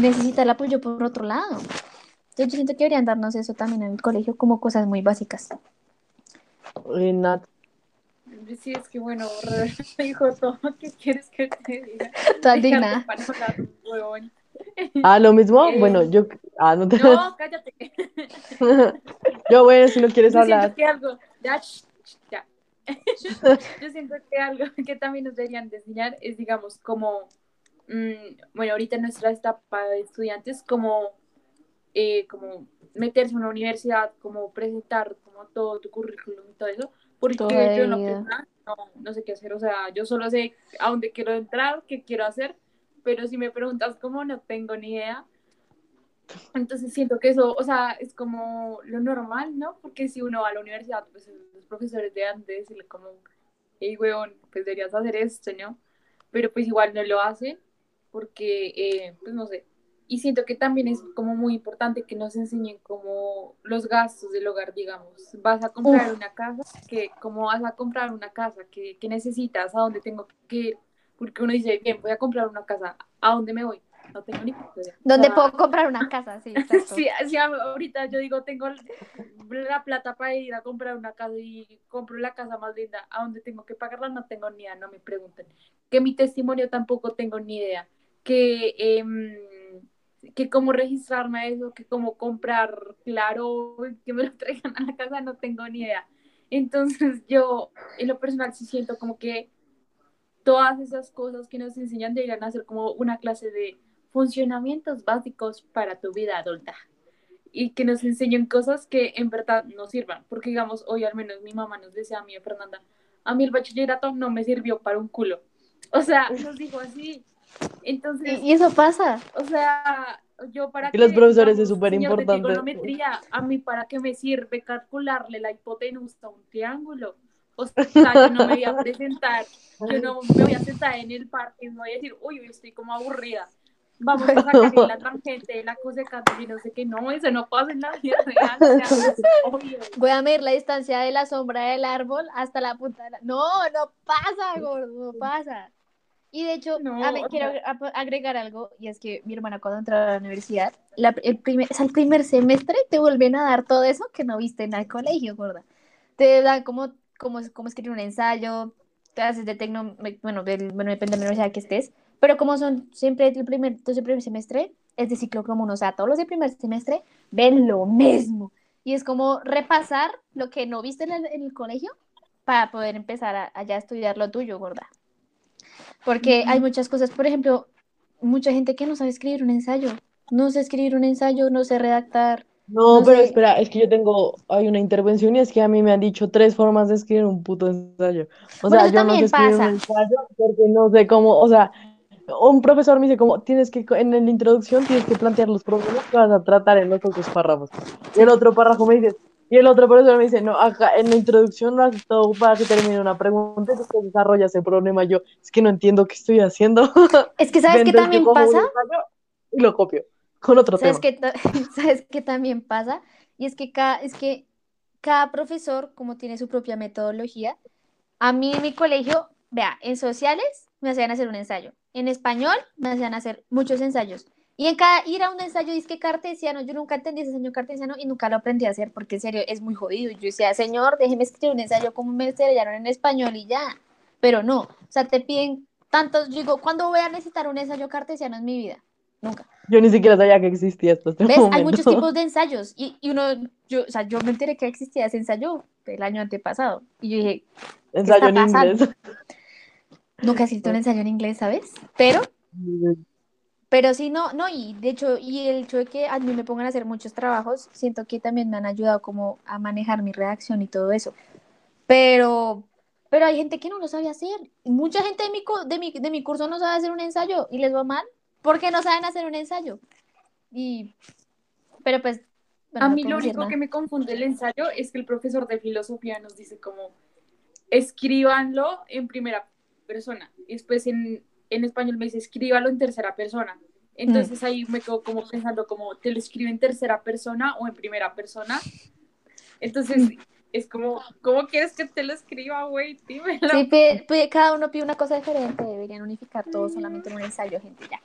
necesita el apoyo por otro lado. Entonces yo siento que deberían darnos eso también en el colegio como cosas muy básicas. Eh, Nat, Sí, es que bueno, (laughs) Roberto dijo todo. ¿Qué quieres que te diga? Hablar, huevón. Ah, lo mismo. Eh, Bueno, yo. Ah, no te. No, cállate. (laughs) Yo, bueno, si no quieres Yo hablar. que algo, ya, sh- sh- ya. (laughs) Yo siento que algo (laughs) que también nos deberían de enseñar es, digamos, como, mm, bueno, ahorita en nuestra etapa de estudiantes, como, eh, como meterse en una universidad, como presentar como todo tu currículum y todo eso, porque Toda yo personal no, no sé qué hacer, o sea, yo solo sé a dónde quiero entrar, qué quiero hacer, pero si me preguntas cómo, no tengo ni idea. Entonces siento que eso, o sea, es como lo normal, ¿no? Porque si uno va a la universidad, pues los profesores de decirle como, hey, weón, pues deberías hacer esto, ¿no? Pero pues igual no lo hacen porque, eh, pues no sé. Y siento que también es como muy importante que nos enseñen como los gastos del hogar, digamos. Vas a comprar Uf. una casa, que cómo vas a comprar una casa, que, que necesitas, a dónde tengo que ir. Porque uno dice, bien, voy a comprar una casa, ¿a dónde me voy? No tengo ni puta idea. ¿Dónde O sea, puedo comprar una casa? Sí. (laughs) Sí, sí, ahorita yo digo, tengo la plata para ir a comprar una casa y compro la casa más linda. ¿A dónde tengo que pagarla? No tengo ni idea, no me pregunten. Que mi testimonio tampoco tengo ni idea. Que, em, que cómo registrarme a eso, que cómo comprar, claro, (laughs) que me lo traigan a la casa, no tengo ni idea. Entonces (laughs) yo, en lo personal, sí siento como que todas esas cosas que nos enseñan deberían hacer como una clase de funcionamientos básicos para tu vida adulta y que nos enseñen cosas que en verdad nos sirvan, porque digamos, hoy al menos mi mamá nos decía a mí, Fernanda, a mí el bachillerato no me sirvió para un culo. O sea, nos dijo así. Entonces, Y, eso pasa. o sea, yo para Y los profesores es súper importante. trigonometría, a mí para qué me sirve calcularle la hipotenusa a un triángulo. O sea, yo no me voy a presentar, yo no me voy a sentar en el parque y me voy a decir, uy, estoy como aburrida. Vamos a sacar la tangente, la cosecante y no sé qué. No, eso no pasa en la vida real. o sea. (laughs) Voy a medir la distancia de la sombra del árbol hasta la punta de la... No, no pasa, gordo, no pasa. Y de hecho, No, a ver, o quiero sea- ag- agregar algo, y es que mi hermana cuando entró a la universidad, la- el primer, es al primer semestre te vuelven a dar todo eso que no viste en el colegio, gorda. Te dan como, como, como escribir un ensayo, clases de tecno, bueno, del- bueno, depende de la universidad que estés, pero como son siempre el primer, entonces el primer semestre es de ciclo común, o sea, todos los del primer semestre ven lo mismo. Y es como repasar lo que no viste en el, en el colegio para poder empezar a, a ya estudiar lo tuyo, gorda. Porque hay muchas cosas, por ejemplo, mucha gente que no sabe escribir un ensayo. No sé escribir un ensayo, no sé redactar. No, No pero sé. espera, es que yo tengo, hay una intervención y es que a mí me han dicho tres formas de escribir un puto ensayo. O Bueno, sea, yo no sé escribir un pasa. ensayo porque no sé cómo, o sea, un profesor me dice como, tienes que, en la introducción tienes que plantear los problemas que vas a tratar en los otros párrafos. Y el otro párrafo me dice, y el otro profesor me dice, no, acá en la introducción lo haces todo para que termine una pregunta y después desarrollas el problema. Yo, es que no entiendo qué estoy haciendo. (laughs) Es que sabes que Entonces, yo también pasa. y lo copio con otro ¿Sabes tema. qué, ta- (laughs) ¿Sabes qué también pasa? Y es que cada, es que cada profesor, como tiene su propia metodología, a mí en mi colegio, vea, en sociales me hacían hacer un ensayo, en español me hacían hacer muchos ensayos. Y en cada ir a un ensayo disque cartesiano, yo nunca entendí ese ensayo cartesiano y nunca lo aprendí a hacer porque en serio es muy jodido. Yo decía, señor, déjeme escribir un ensayo como me estrellaron en español y ya. Pero no, o sea, te piden tantos, yo digo, ¿cuándo voy a necesitar un ensayo cartesiano en mi vida? Nunca. Yo ni siquiera sabía que existía hasta este ¿Ves? Hay momento. muchos tipos de ensayos y, y uno, yo, o sea, yo me enteré que existía ese ensayo el año antepasado y yo dije, Ensayo en está pasando? inglés. Nunca he escrito un ensayo en inglés, ¿sabes? Pero, pero sí, no, no, y de hecho, y el hecho de que a mí me pongan a hacer muchos trabajos, siento que también me han ayudado como a manejar mi redacción y todo eso. Pero, pero hay gente que no lo sabe hacer. Mucha gente de mi, de mi, de mi curso no sabe hacer un ensayo y les va mal porque no saben hacer un ensayo. Y, pero pues, bueno, a mí lo único que me confunde el ensayo es que el profesor de filosofía nos dice como escríbanlo en primera persona. Y después en, en español me dice escríbalo en tercera persona. Entonces ahí me quedo como pensando como te lo escribe en tercera persona o en primera persona. Entonces es como, ¿cómo quieres que te lo escriba, güey? Dímelo. Sí, pide- pide- cada uno pide una cosa diferente, deberían unificar todo solamente en un ensayo, gente, ya.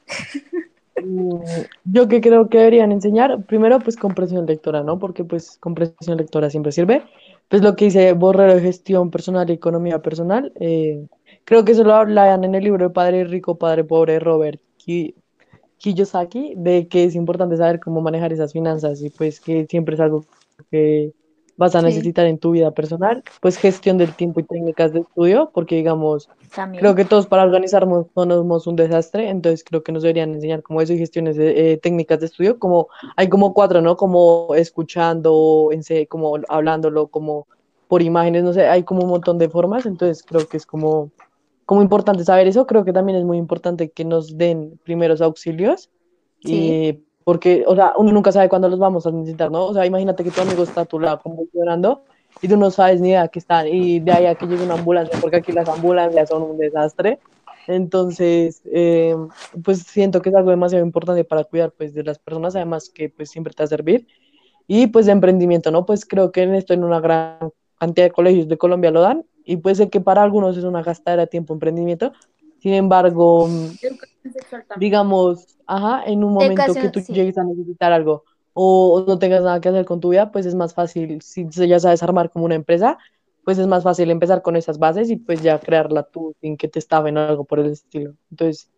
Mm, Yo que creo que deberían enseñar, primero pues comprensión lectora, ¿no? Porque pues comprensión lectora siempre sirve. Pues lo que dice Borrero de gestión personal y economía personal, eh, creo que eso lo hablan en el libro de Padre Rico, Padre Pobre, Robert Ki- Kiyosaki, de que es importante saber cómo manejar esas finanzas y pues que siempre es algo que vas a Sí. necesitar en tu vida personal, pues gestión del tiempo y técnicas de estudio, porque digamos, También. Creo que todos para organizarnos somos un desastre, entonces creo que nos deberían enseñar como eso y gestiones de eh, técnicas de estudio, como hay como cuatro, ¿no? Como escuchando, como hablándolo, como por imágenes, no sé, hay como un montón de formas, entonces creo que es como, como importante saber eso, creo que también es muy importante que nos den primeros auxilios, Sí. y porque, o sea, uno nunca sabe cuándo los vamos a necesitar, ¿no? O sea, imagínate que tu amigo está a tu lado convulsionando y tú no sabes ni idea que están, y de ahí a que llegue una ambulancia, porque aquí las ambulancias son un desastre. Entonces, eh, pues siento que es algo demasiado importante para cuidar pues de las personas, además que pues siempre te va a servir. Y pues de emprendimiento, ¿no? Pues creo que en esto en una gran cantidad de colegios de Colombia lo dan, y puede ser que para algunos es una gastadera de tiempo emprendimiento. Sin embargo, digamos, ajá, en un momento que tú sí. llegues a necesitar algo o, no tengas nada que hacer con tu vida, pues es más fácil, si ya sabes armar como una empresa, pues es más fácil empezar con esas bases y pues ya crearla tú sin que te estafen o algo por el estilo. Entonces,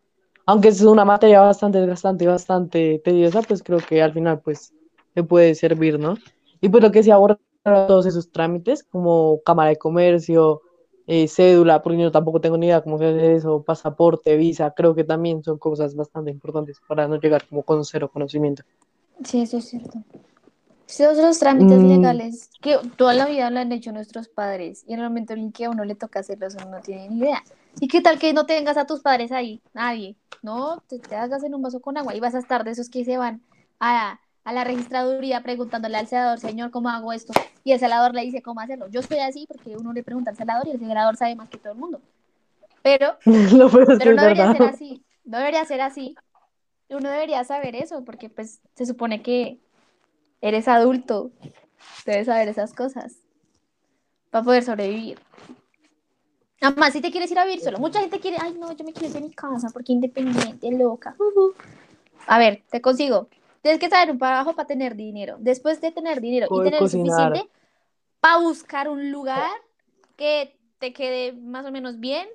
aunque es una materia bastante desgastante y bastante tediosa, pues creo que al final pues te puede servir, ¿no? Y pues lo que se aborda todos esos trámites, como Cámara de Comercio, eh, cédula, porque yo tampoco tengo ni idea cómo se hace eso, pasaporte, visa, creo que también son cosas bastante importantes para no llegar como con cero conocimiento. Sí, eso es cierto. Todos los trámites Mm. legales que toda la vida lo han hecho nuestros padres y en el momento en que a uno le toca hacerlos uno no tiene ni idea. ¿Y qué tal que no tengas a tus padres ahí? Nadie. No, te, te hagas en un vaso con agua y vas a estar de esos que se van a, a la registraduría preguntándole al celador, señor, ¿cómo hago esto? Y el celador le dice cómo hacerlo. Yo estoy así porque uno le pregunta al celador y el celador sabe más que todo el mundo. Pero (laughs) que pero es no debería ser así, no debería ser así. Uno debería saber eso, porque pues se supone que eres adulto, debes saber esas cosas para poder sobrevivir. Además, si te quieres ir a vivir solo, mucha gente quiere, ay no, yo me quiero ir de mi casa porque independiente, loca. ujú". A ver, te consigo. Tienes que saber un trabajo para tener dinero. Después de tener dinero y Co- tener cocinar. suficiente para buscar un lugar que te quede más o menos bien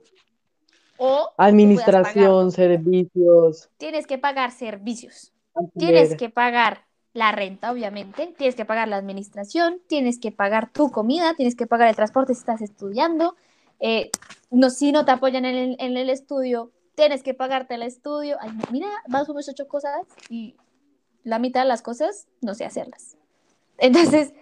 o. Administración, servicios, Tienes que pagar servicios. Tienes que pagar la renta, obviamente, tienes que pagar la administración, tienes que pagar tu comida, tienes que pagar el transporte si estás estudiando. eh, no, si no te apoyan en el, en el estudio, tienes que pagarte el estudio. Ay, mira, o menos ocho cosas y la mitad de las cosas no sé hacerlas. Entonces,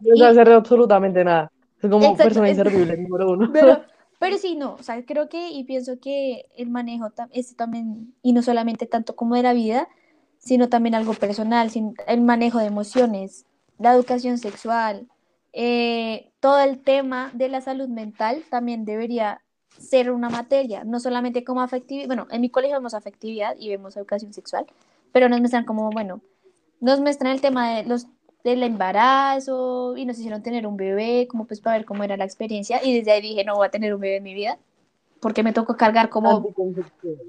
No y- sé hacer absolutamente nada. Soy como Exacto, persona es- inservible, número uno. (laughs) Pero, pero sí, no, o sea, creo que y pienso que el manejo tam- este también, y no solamente tanto como de la vida, sino también algo personal, el manejo de emociones, la educación sexual, eh, todo el tema de la salud mental también debería ser una materia, no solamente como afectividad, bueno, en mi colegio vemos afectividad y vemos educación sexual, pero nos muestran como, bueno, nos muestran el tema de los del embarazo y nos hicieron tener un bebé, como pues para ver cómo era la experiencia y desde ahí dije, no voy a tener un bebé en mi vida, porque me tocó cargar como,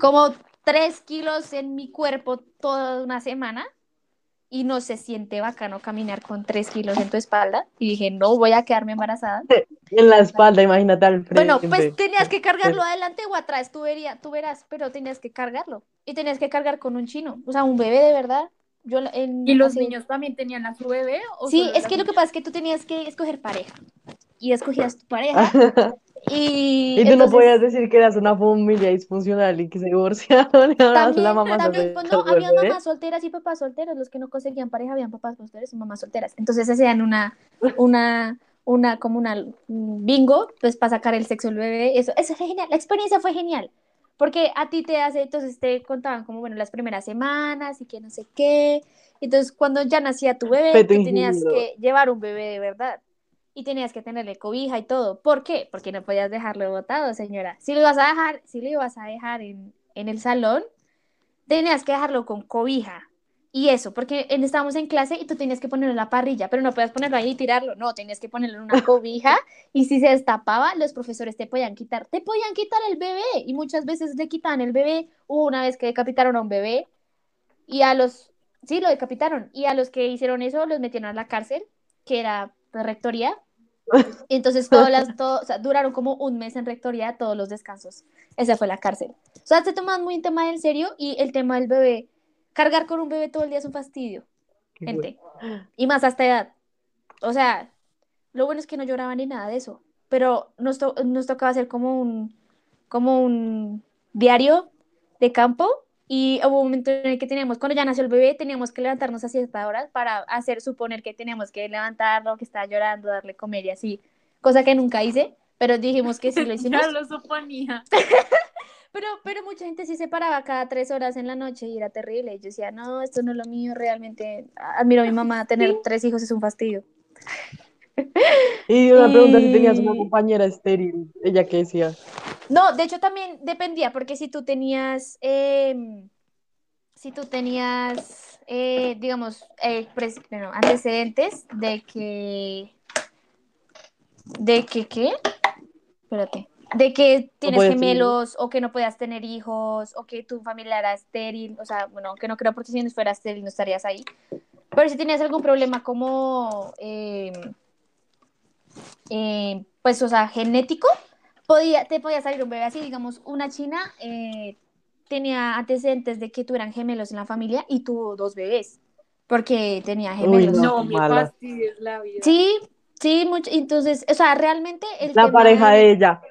como tres kilos en mi cuerpo toda una semana y no se siente bacano caminar con tres kilos en tu espalda y dije, no voy a quedarme embarazada. (laughs) En la espalda, imagínate al frente. Bueno, pues tenías que cargarlo adelante o atrás, tú, vería, tú verás, pero tenías que cargarlo y tenías que cargar con un chino, o sea, un bebé de verdad. Yo en- ¿Y los hace- niños también tenían a su bebé? O Sí, es que lo que pasa es que tú tenías que escoger pareja y escogías tu pareja (laughs) y, Y tú no entonces podías decir que eras una familia disfuncional y que se divorciaron y ahora también, la mamá también pues, no, había bebé. mamás solteras y papás solteros, los que no conseguían pareja habían papás solteros y mamás solteras. Entonces hacían una, una, una, como una un bingo, pues para sacar el sexo del bebé. Eso, eso fue genial, la experiencia fue genial. Porque a ti te hace, entonces te contaban como, bueno, las primeras semanas y que no sé qué. Entonces, cuando ya nacía tu bebé, tú tenías que llevar un bebé de verdad. Y tenías que tenerle cobija y todo. ¿Por qué? Porque no podías dejarlo botado, señora. Si lo ibas a dejar, si lo ibas a dejar en, en el salón, tenías que dejarlo con cobija. Y eso, porque estábamos en clase y tú tenías que ponerlo en la parrilla, pero no podías ponerlo ahí y tirarlo, no, tenías que ponerlo en una cobija y si se destapaba, los profesores te podían quitar, te podían quitar el bebé y muchas veces le quitaban el bebé. Hubo una vez que decapitaron a un bebé y a los, sí, lo decapitaron y a los que hicieron eso los metieron a la cárcel, que era pues, rectoría. (laughs) Y entonces todas las, todo, o sea, duraron como un mes en rectoría todos los descansos. Esa fue la cárcel. O sea, se toman muy un tema en serio y el tema del bebé, cargar con un bebé todo el día es un fastidio, Qué gente. Y más a esta edad. O sea, lo bueno es que no lloraban ni nada de eso, pero nos, to- nos tocaba hacer como un, como un diario de campo y hubo un momento en el que teníamos, cuando ya nació el bebé, teníamos que levantarnos a cierta hora para hacer suponer que teníamos que levantarlo, que estaba llorando, darle comer y así, cosa que nunca hice, pero dijimos que sí lo (laughs) hicimos. Ya lo suponía. (laughs) Pero, pero mucha gente sí se paraba cada tres horas en la noche y era terrible. Y yo decía, no, esto no es lo mío, realmente admiro a mi mamá, tener tres hijos es un fastidio. (laughs) Y una pregunta, si tenías una compañera estéril, ella qué decía. No, de hecho también dependía, porque si tú tenías, em, si tú tenías, eh, digamos, eh, antecedentes de que, de que, ¿qué? Espérate. De que tienes gemelos o que no puedas tener hijos o que tu familia era estéril, o sea, bueno, que no creo porque si no fuera estéril no estarías ahí. Pero si tenías algún problema como, eh, eh, pues, o sea, genético, podía, te podía salir un bebé así, digamos, una china eh, tenía antecedentes de que tuvieran gemelos en la familia y tuvo dos bebés, porque tenía Uy, gemelos. No, qué me fastidies la vida. Sí, sí, mucho, entonces, o sea, realmente el La tema pareja de- de ella.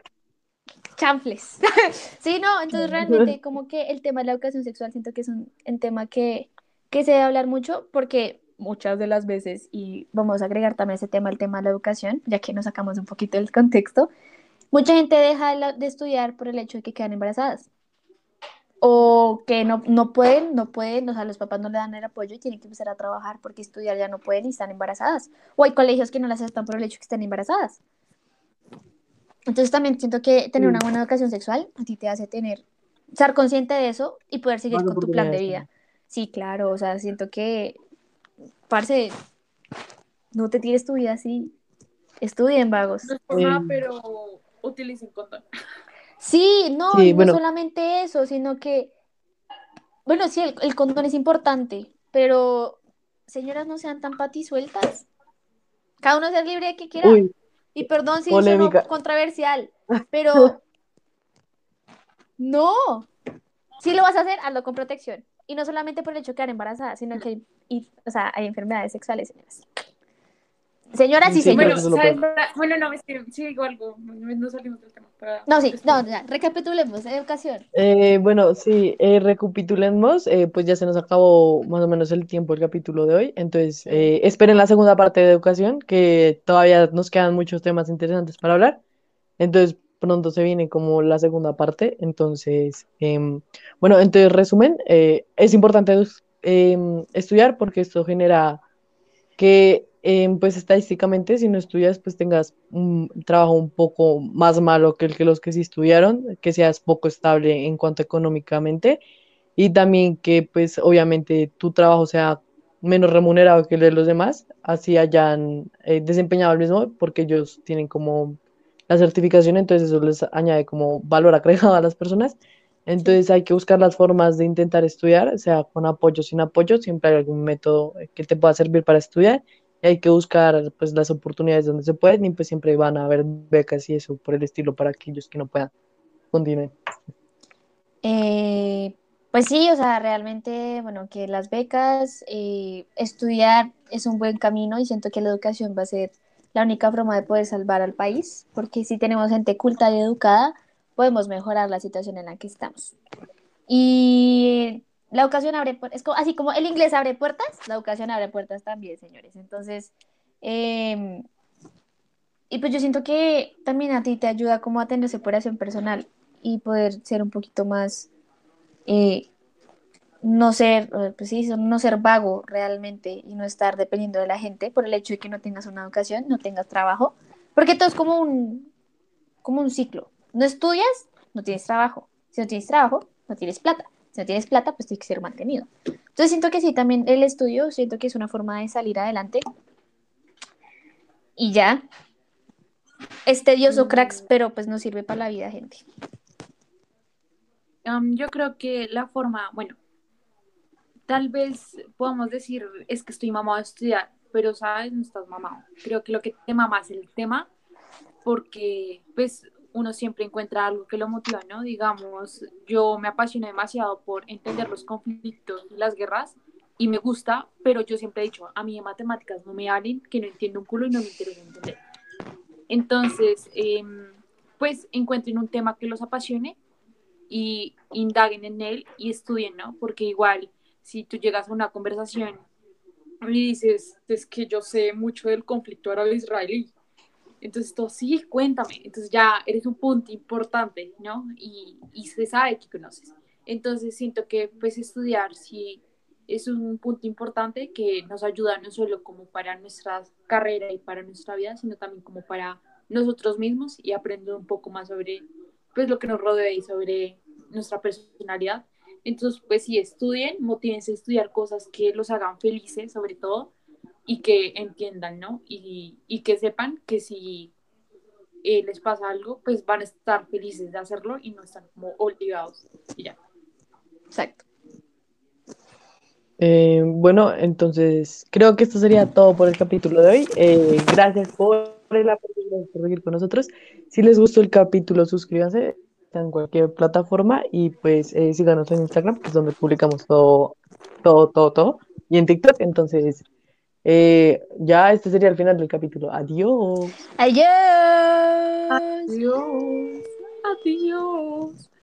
Chanfles. (laughs) sí, no, entonces realmente como que el tema de la educación sexual siento que es un, un tema que, que se debe hablar mucho porque muchas de las veces, y vamos a agregar también ese tema, el tema de la educación, ya que nos sacamos un poquito del contexto, mucha gente deja de, la- de estudiar por el hecho de que quedan embarazadas. O que no, no pueden, no pueden, o sea, los papás no le dan el apoyo y tienen que empezar a trabajar porque estudiar ya no pueden y están embarazadas. O hay colegios que no las aceptan por el hecho de que están embarazadas. Entonces también siento que tener una Sí. buena educación sexual a ti te hace tener, ser consciente de eso y poder seguir con tu plan de vida. Sí, claro, o sea, siento que, parce, no te tires tu vida así, estudien vagos. No es por nada, Eh. pero utilicen condón. Sí, no, Sí, no bueno. solamente eso, sino que, bueno, sí, el, el condón es importante, pero señoras no sean tan patisueltas. Cada uno sea libre de que quiera. Uy, Y perdón si sueno controversial, (laughs) pero no. Si lo vas a hacer, hazlo con protección. Y no solamente por el hecho de quedar embarazada, sino que y, o sea, hay enfermedades sexuales, señoras. Señoras y Sí, señores. Bueno, ¿sabes? Bueno, no, es que sí digo algo. No, no salimos del tema. para- No, sí, no, recapitulemos, educación. Eh, bueno, sí, eh, recapitulemos, eh, pues ya se nos acabó más o menos el tiempo del capítulo de hoy, entonces eh, esperen la segunda parte de educación, que todavía nos quedan muchos temas interesantes para hablar, entonces pronto se viene como la segunda parte, entonces, em, bueno, entonces resumen, eh, es importante em, estudiar porque esto genera que em, pues estadísticamente si no estudias pues tengas un trabajo un poco más malo que el que los que sí estudiaron, que seas poco estable en cuanto económicamente. Y también que pues obviamente tu trabajo sea menos remunerado que el de los demás, así hayan eh, desempeñado el mismo porque ellos tienen como la certificación, entonces eso les añade como valor agregado a las personas. Entonces hay que buscar las formas de intentar estudiar, sea con apoyo o sin apoyo, siempre hay algún método que te pueda servir para estudiar hay que buscar pues las oportunidades donde se pueden y pues siempre van a haber becas y eso por el estilo para aquellos que no puedan. Continúen. Eh, pues sí, o sea, realmente, bueno, que las becas, eh, estudiar es un buen camino y siento que la educación va a ser la única forma de poder salvar al país, porque si tenemos gente culta y educada, podemos mejorar la situación en la que estamos. Y la educación abre, pu- es como, así como el inglés abre puertas, la educación abre puertas también, señores. Entonces, em, y pues yo siento que también a ti te ayuda como a tener superación personal y poder ser un poquito más, eh, no ser, eh, pues sí, no ser vago realmente y no estar dependiendo de la gente por el hecho de que no tengas una educación, no tengas trabajo, porque todo es como un, como un ciclo. No estudias, no tienes trabajo. Si no tienes trabajo, no tienes plata. Si no tienes plata, pues tienes que ser mantenido. Entonces siento que sí, también el estudio, siento que es una forma de salir adelante. Y ya. Es tedioso, cracks, pero pues no sirve para la vida, gente. Um, yo creo que la forma, bueno, tal vez podamos decir es que estoy mamado de estudiar, pero sabes, no estás mamado. Creo que lo que te mama es el tema, porque pues uno siempre encuentra algo que lo motiva, ¿no? Digamos, yo me apasiono demasiado por entender los conflictos y las guerras y me gusta, pero yo siempre he dicho, a mí en matemáticas no me hablen, que no entiendo un culo y no me interesa entender. Entonces, em, pues encuentren un tema que los apasione y indaguen en él y estudien, ¿no? Porque igual, si tú llegas a una conversación y dices, es que yo sé mucho del conflicto árabe-israelí, entonces tú, sí, cuéntame, entonces ya eres un punto importante, ¿no? Y, y se sabe que conoces. Entonces siento que pues estudiar sí es un punto importante que nos ayuda no solo como para nuestra carrera y para nuestra vida, sino también como para nosotros mismos y aprender un poco más sobre pues lo que nos rodea y sobre nuestra personalidad. Entonces, pues sí, estudien, motívense a estudiar cosas que los hagan felices, sobre todo, y que entiendan, ¿no? Y, y que sepan que si eh, les pasa algo, pues van a estar felices de hacerlo y no están como obligados. Y ya. Exacto. Eh, bueno, entonces creo que esto sería todo por el capítulo de hoy. Eh, gracias por el apoyo, gracias por seguir con nosotros. Si les gustó el capítulo, suscríbanse en cualquier plataforma y pues eh, síganos en Instagram, que es donde publicamos todo, todo, todo, todo. Y en TikTok, entonces eh, ya este sería el final del capítulo. Adiós. Adiós. Adiós. Adiós.